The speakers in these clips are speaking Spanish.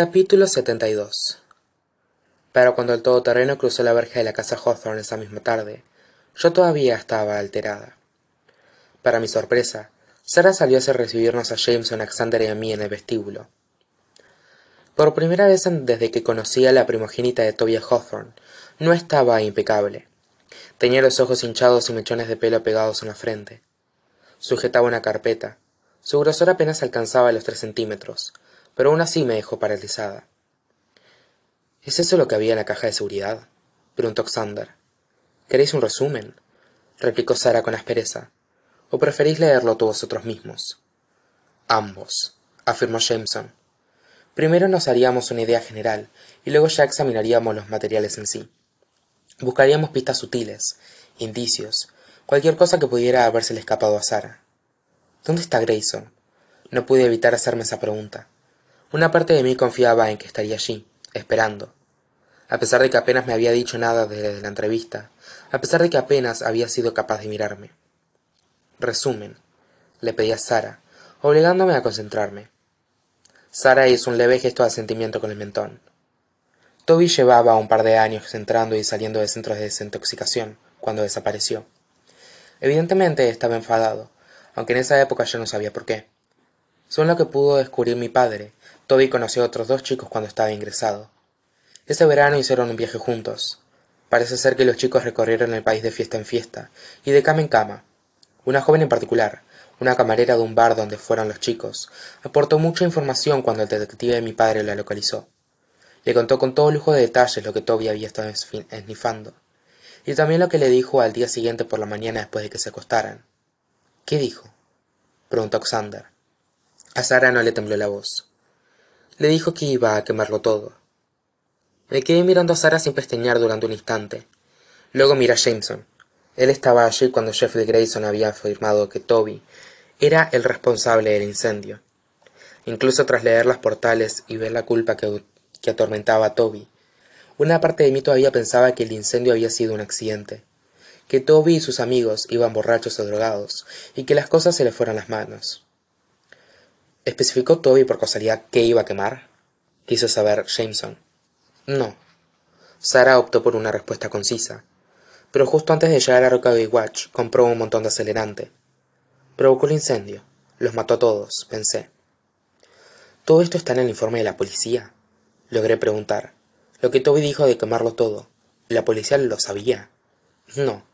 Capítulo 72 Pero cuando el todoterreno cruzó la verja de la casa Hawthorne esa misma tarde, yo todavía estaba alterada. Para mi sorpresa, Sara salió a recibirnos a Jameson, Alexander y a mí en el vestíbulo. Por primera vez desde que conocí a la primogénita de Toby Hawthorne, no estaba impecable. Tenía los ojos hinchados y mechones de pelo pegados en la frente. Sujetaba una carpeta. Su grosor apenas alcanzaba los tres centímetros, pero aún así me dejó paralizada. ¿Es eso lo que había en la caja de seguridad? preguntó Xander. ¿Queréis un resumen? replicó Sara con aspereza. ¿O preferís leerlo tú vosotros mismos? Ambos, afirmó Jameson. Primero nos haríamos una idea general y luego ya examinaríamos los materiales en sí. Buscaríamos pistas sutiles, indicios, cualquier cosa que pudiera habérsele escapado a Sara. ¿Dónde está Grayson? No pude evitar hacerme esa pregunta. Una parte de mí confiaba en que estaría allí, esperando. A pesar de que apenas me había dicho nada desde la entrevista, a pesar de que apenas había sido capaz de mirarme. Resumen, le pedí a Sara, obligándome a concentrarme. Sara hizo un leve gesto de asentimiento con el mentón. Toby llevaba un par de años entrando y saliendo de centros de desintoxicación cuando desapareció. Evidentemente estaba enfadado, aunque en esa época yo no sabía por qué. Según lo que pudo descubrir mi padre, Toby conoció a otros dos chicos cuando estaba ingresado. Ese verano hicieron un viaje juntos. Parece ser que los chicos recorrieron el país de fiesta en fiesta y de cama en cama. Una joven en particular, una camarera de un bar donde fueron los chicos, aportó mucha información cuando el detective de mi padre la localizó. Le contó con todo lujo de detalles lo que Toby había estado esnifando, y también lo que le dijo al día siguiente por la mañana después de que se acostaran. ¿Qué dijo? preguntó Xander. A Sara no le tembló la voz. Le dijo que iba a quemarlo todo. Me quedé mirando a Sara sin pesteñear durante un instante. Luego miré a Jameson. Él estaba allí cuando Jeffrey Grayson había afirmado que Toby era el responsable del incendio. Incluso tras leer las portales y ver la culpa que, que atormentaba a Toby, una parte de mí todavía pensaba que el incendio había sido un accidente, que Toby y sus amigos iban borrachos o drogados, y que las cosas se le fueron las manos. ¿Especificó Toby por casualidad qué iba a quemar? Quiso saber Jameson. No. Sara optó por una respuesta concisa. Pero justo antes de llegar a Rockaway Watch compró un montón de acelerante. Provocó el incendio. Los mató a todos, pensé. ¿Todo esto está en el informe de la policía? Logré preguntar. Lo que Toby dijo de quemarlo todo. ¿La policía lo sabía? No.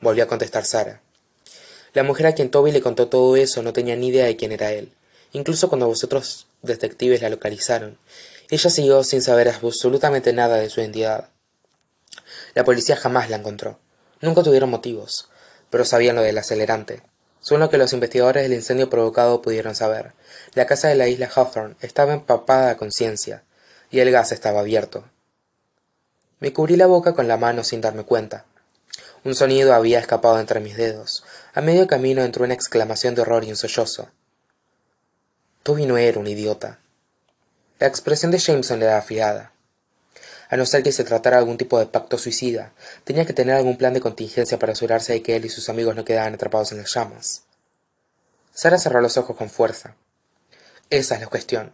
Volvió a contestar Sara. La mujer a quien Toby le contó todo eso no tenía ni idea de quién era él. Incluso cuando vosotros detectives la localizaron, ella siguió sin saber absolutamente nada de su identidad. La policía jamás la encontró. Nunca tuvieron motivos, pero sabían lo del acelerante. Según lo que los investigadores del incendio provocado pudieron saber, la casa de la isla Hawthorne estaba empapada a conciencia, y el gas estaba abierto. Me cubrí la boca con la mano sin darme cuenta. Un sonido había escapado entre mis dedos. A medio camino entró una exclamación de horror y un sollozo. Toby no era un idiota. La expresión de Jameson le era afilada. A no ser que se tratara de algún tipo de pacto suicida, tenía que tener algún plan de contingencia para asegurarse de que él y sus amigos no quedaban atrapados en las llamas. Sara cerró los ojos con fuerza. Esa es la cuestión,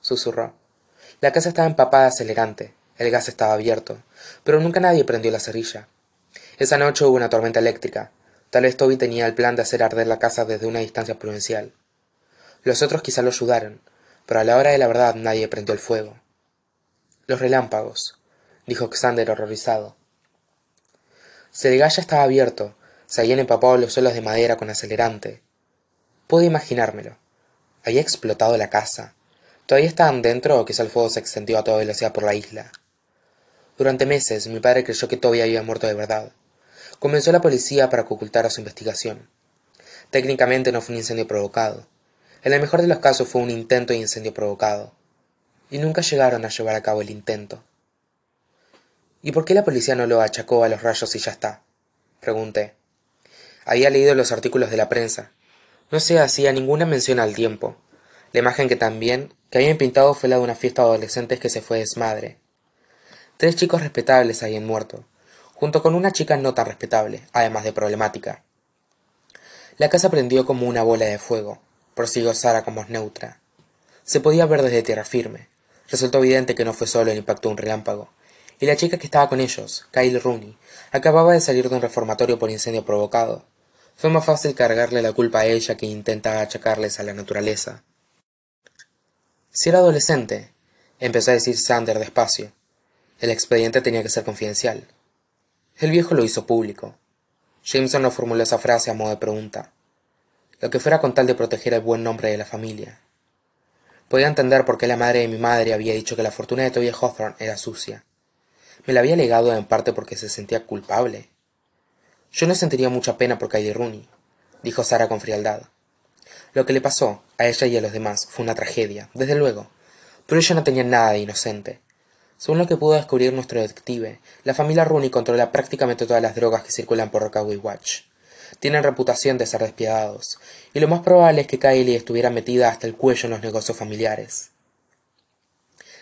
susurró. La casa estaba empapada acelerante, el gas estaba abierto, pero nunca nadie prendió la cerilla. Esa noche hubo una tormenta eléctrica. Tal vez Toby tenía el plan de hacer arder la casa desde una distancia prudencial. Los otros quizá lo ayudaron, pero a la hora de la verdad nadie prendió el fuego. Los relámpagos, dijo Xander horrorizado. ya estaba abierto, se habían empapado los suelos de madera con acelerante. Pude imaginármelo. Había explotado la casa. ¿Todavía estaban dentro o quizá el fuego se extendió a toda velocidad por la isla? Durante meses mi padre creyó que Toby había muerto de verdad. Comenzó la policía para que ocultara su investigación. Técnicamente no fue un incendio provocado. En el mejor de los casos fue un intento de incendio provocado. Y nunca llegaron a llevar a cabo el intento. ¿Y por qué la policía no lo achacó a los rayos y ya está? pregunté. Había leído los artículos de la prensa. No se hacía ninguna mención al tiempo. La imagen que también que habían pintado fue la de una fiesta de adolescentes que se fue desmadre. Tres chicos respetables habían muerto, junto con una chica no tan respetable, además de problemática. La casa prendió como una bola de fuego prosiguió Sara con voz neutra. Se podía ver desde tierra firme. Resultó evidente que no fue solo el impacto de un relámpago, y la chica que estaba con ellos, Kyle Rooney, acababa de salir de un reformatorio por incendio provocado. Fue más fácil cargarle la culpa a ella que intenta achacarles a la naturaleza. Si era adolescente, empezó a decir Sander despacio. El expediente tenía que ser confidencial. El viejo lo hizo público. Jameson no formuló esa frase a modo de pregunta. Lo que fuera con tal de proteger el buen nombre de la familia. Podía entender por qué la madre de mi madre había dicho que la fortuna de Toby Hawthorne era sucia. Me la había legado en parte porque se sentía culpable. Yo no sentiría mucha pena por Kylie Rooney, dijo Sara con frialdad. Lo que le pasó a ella y a los demás fue una tragedia, desde luego, pero ella no tenía nada de inocente. Según lo que pudo descubrir nuestro detective, la familia Rooney controla prácticamente todas las drogas que circulan por Rockaway Watch. Tienen reputación de ser despiadados, y lo más probable es que Kylie estuviera metida hasta el cuello en los negocios familiares.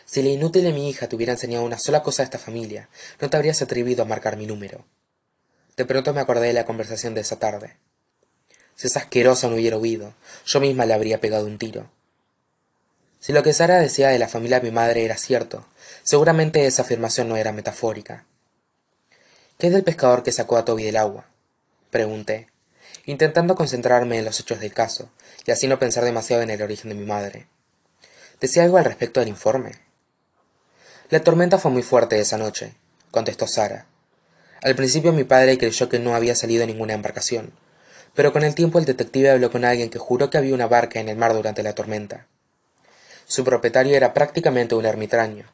Si la inútil de mi hija te hubiera enseñado una sola cosa a esta familia, no te habrías atrevido a marcar mi número. De pronto me acordé de la conversación de esa tarde. Si esa asquerosa no hubiera huido, yo misma le habría pegado un tiro. Si lo que Sara decía de la familia de mi madre era cierto, seguramente esa afirmación no era metafórica. ¿Qué es del pescador que sacó a Toby del agua? Pregunté, intentando concentrarme en los hechos del caso, y así no pensar demasiado en el origen de mi madre. ¿Decía algo al respecto del informe? La tormenta fue muy fuerte esa noche, contestó Sara. Al principio mi padre creyó que no había salido ninguna embarcación, pero con el tiempo el detective habló con alguien que juró que había una barca en el mar durante la tormenta. Su propietario era prácticamente un ermitaño.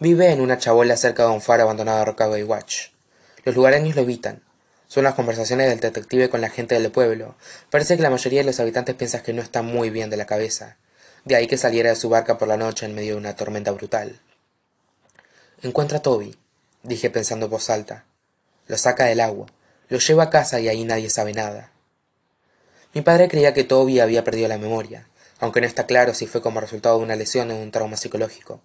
Vive en una chabola cerca de un faro abandonado a Rockaway Watch. Los lugareños lo evitan. Son las conversaciones del detective con la gente del pueblo. Parece que la mayoría de los habitantes piensan que no está muy bien de la cabeza. De ahí que saliera de su barca por la noche en medio de una tormenta brutal. Encuentra a Toby, dije pensando en voz alta. Lo saca del agua, lo lleva a casa y ahí nadie sabe nada. Mi padre creía que Toby había perdido la memoria, aunque no está claro si fue como resultado de una lesión o un trauma psicológico.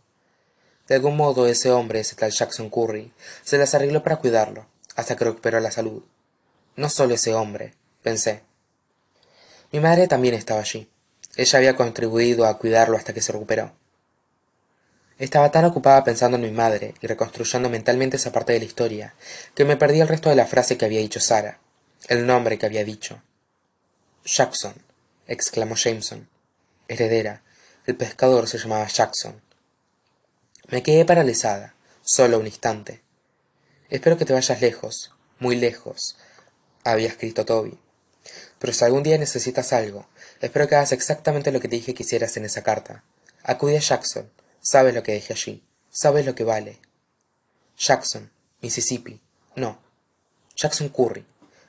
De algún modo ese hombre, ese tal Jackson Curry, se las arregló para cuidarlo, hasta que recuperó la salud. No solo ese hombre, pensé. Mi madre también estaba allí. Ella había contribuido a cuidarlo hasta que se recuperó. Estaba tan ocupada pensando en mi madre y reconstruyendo mentalmente esa parte de la historia, que me perdí el resto de la frase que había dicho Sara, el nombre que había dicho. Jackson, exclamó Jameson. Heredera. El pescador se llamaba Jackson. Me quedé paralizada, solo un instante. Espero que te vayas lejos, muy lejos, había escrito Toby. Pero si algún día necesitas algo, espero que hagas exactamente lo que te dije que hicieras en esa carta. Acude a Jackson. Sabes lo que dejé allí. Sabes lo que vale. Jackson, Mississippi. No. Jackson Curry,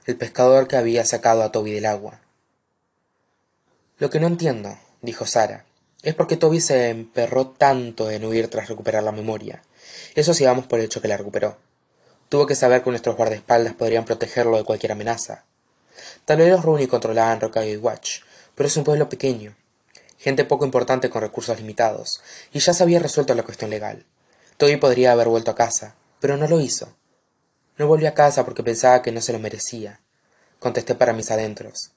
el pescador que había sacado a Toby del agua. Lo que no entiendo, dijo Sara, es por qué Toby se emperró tanto en huir tras recuperar la memoria. Eso si vamos por el hecho que la recuperó. Tuvo que saber que nuestros guardaespaldas podrían protegerlo de cualquier amenaza. Tal vez los Rooney controlaban Rockaway Watch, pero es un pueblo pequeño, gente poco importante con recursos limitados, y ya se había resuelto la cuestión legal. Toby podría haber vuelto a casa, pero no lo hizo. No volvió a casa porque pensaba que no se lo merecía. Contesté para mis adentros.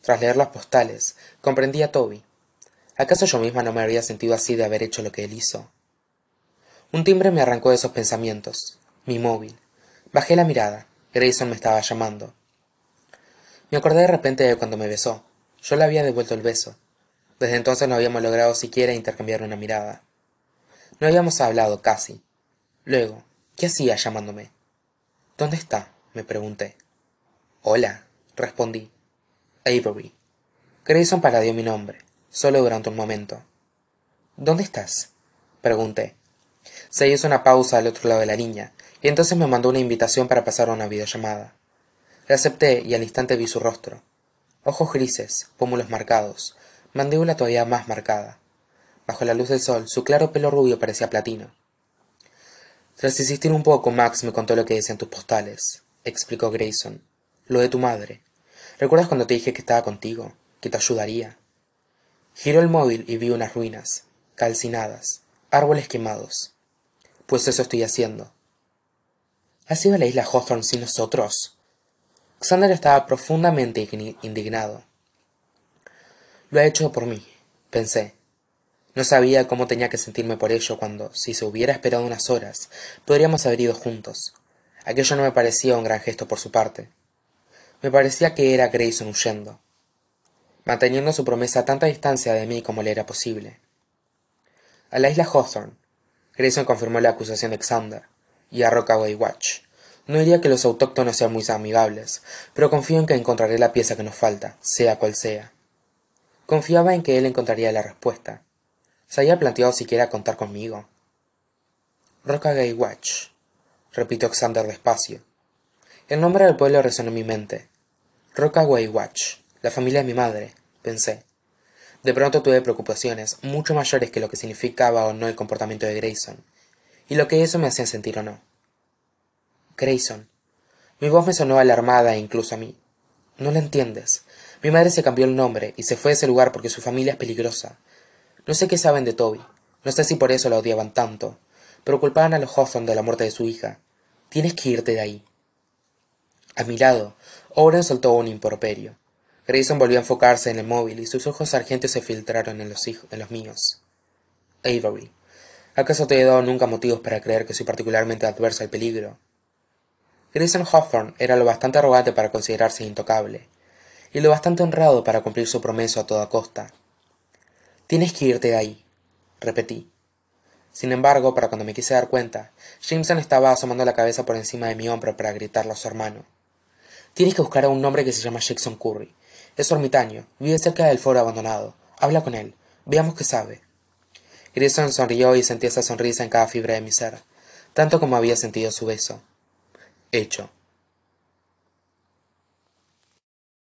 Tras leer las postales, comprendí a Toby. ¿Acaso yo misma no me habría sentido así de haber hecho lo que él hizo? Un timbre me arrancó de esos pensamientos. Mi móvil. Bajé la mirada. Grayson me estaba llamando. Me acordé de repente de cuando me besó. Yo le había devuelto el beso. Desde entonces no habíamos logrado siquiera intercambiar una mirada. No habíamos hablado casi. Luego, ¿qué hacía llamándome? ¿Dónde está? me pregunté. Hola, respondí. Avery. Grayson paradió mi nombre, solo durante un momento. ¿Dónde estás? pregunté. Se hizo una pausa al otro lado de la línea, y entonces me mandó una invitación para pasar una videollamada. Le acepté y al instante vi su rostro. Ojos grises, pómulos marcados, mandíbula todavía más marcada. Bajo la luz del sol, su claro pelo rubio parecía platino. Tras insistir un poco, Max me contó lo que decían tus postales, explicó Grayson. Lo de tu madre. ¿Recuerdas cuando te dije que estaba contigo? Que te ayudaría. Giró el móvil y vi unas ruinas, calcinadas, árboles quemados. Pues eso estoy haciendo. ¿Has ido a la isla Hawthorne sin nosotros? Xander estaba profundamente indignado. Lo ha hecho por mí, pensé. no sabía cómo tenía que sentirme por ello cuando si se hubiera esperado unas horas podríamos haber ido juntos aquello no me parecía un gran gesto por su parte me parecía que era grayson huyendo manteniendo su promesa a tanta distancia de mí como le era posible a la isla hawthorne grayson confirmó la acusación de xander y a rockaway watch. No diría que los autóctonos sean muy amigables pero confío en que encontraré la pieza que nos falta sea cual sea. Confiaba en que él encontraría la respuesta. Se había planteado siquiera contar conmigo rockaway watch repitió xander despacio. El nombre del pueblo resonó en mi mente. Rockaway watch la familia de mi madre pensé. De pronto tuve preocupaciones mucho mayores que lo que significaba o no el comportamiento de grayson y lo que eso me hacía sentir o no grayson. Mi voz me sonó alarmada e incluso a mí. No lo entiendes. Mi madre se cambió el nombre y se fue de ese lugar porque su familia es peligrosa. No sé qué saben de toby. No sé si por eso la odiaban tanto. Pero culpaban a los hawthorne de la muerte de su hija. Tienes que irte de ahí. A mi lado owen soltó un improperio. Grayson volvió a enfocarse en el móvil y sus ojos sargentos se filtraron en los, en los míos. Avery acaso te he dado nunca motivos para creer que soy particularmente adverso al peligro grayson hawthorne era lo bastante arrogante para considerarse intocable y lo bastante honrado para cumplir su promesa a toda costa. Tienes que irte de ahí repetí. Sin embargo para cuando me quise dar cuenta jameson estaba asomando la cabeza por encima de mi hombro para gritarle a su hermano. Tienes que buscar a un hombre que se llama jackson curry. Es ermitaño vive cerca del foro abandonado. Habla con él. Veamos qué sabe grayson sonrió y sentí esa sonrisa en cada fibra de mi ser tanto como había sentido su beso. Hecho